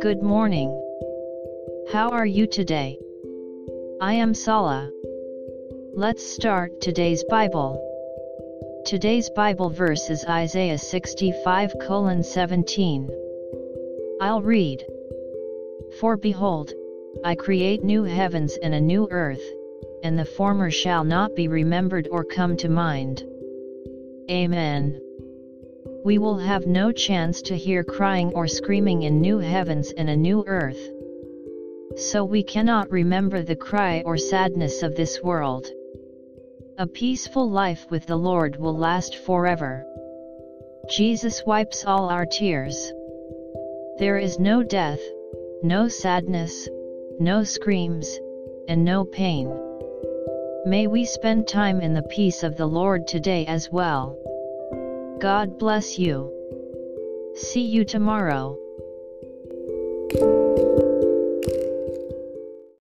Good morning. How are you today? I am Sala. Let's start today's Bible. Today's Bible verse is Isaiah 65 17. I'll read. For behold, I create new heavens and a new earth, and the former shall not be remembered or come to mind. Amen we will have no chance to hear crying or screaming in new heavens and a new earth. So we cannot remember the cry or sadness of this world. A peaceful life with the Lord will last forever. Jesus wipes all our tears. There is no death, no sadness, no screams, and no pain. May we spend time in the peace of the Lord today as well. God bless you. See you tomorrow.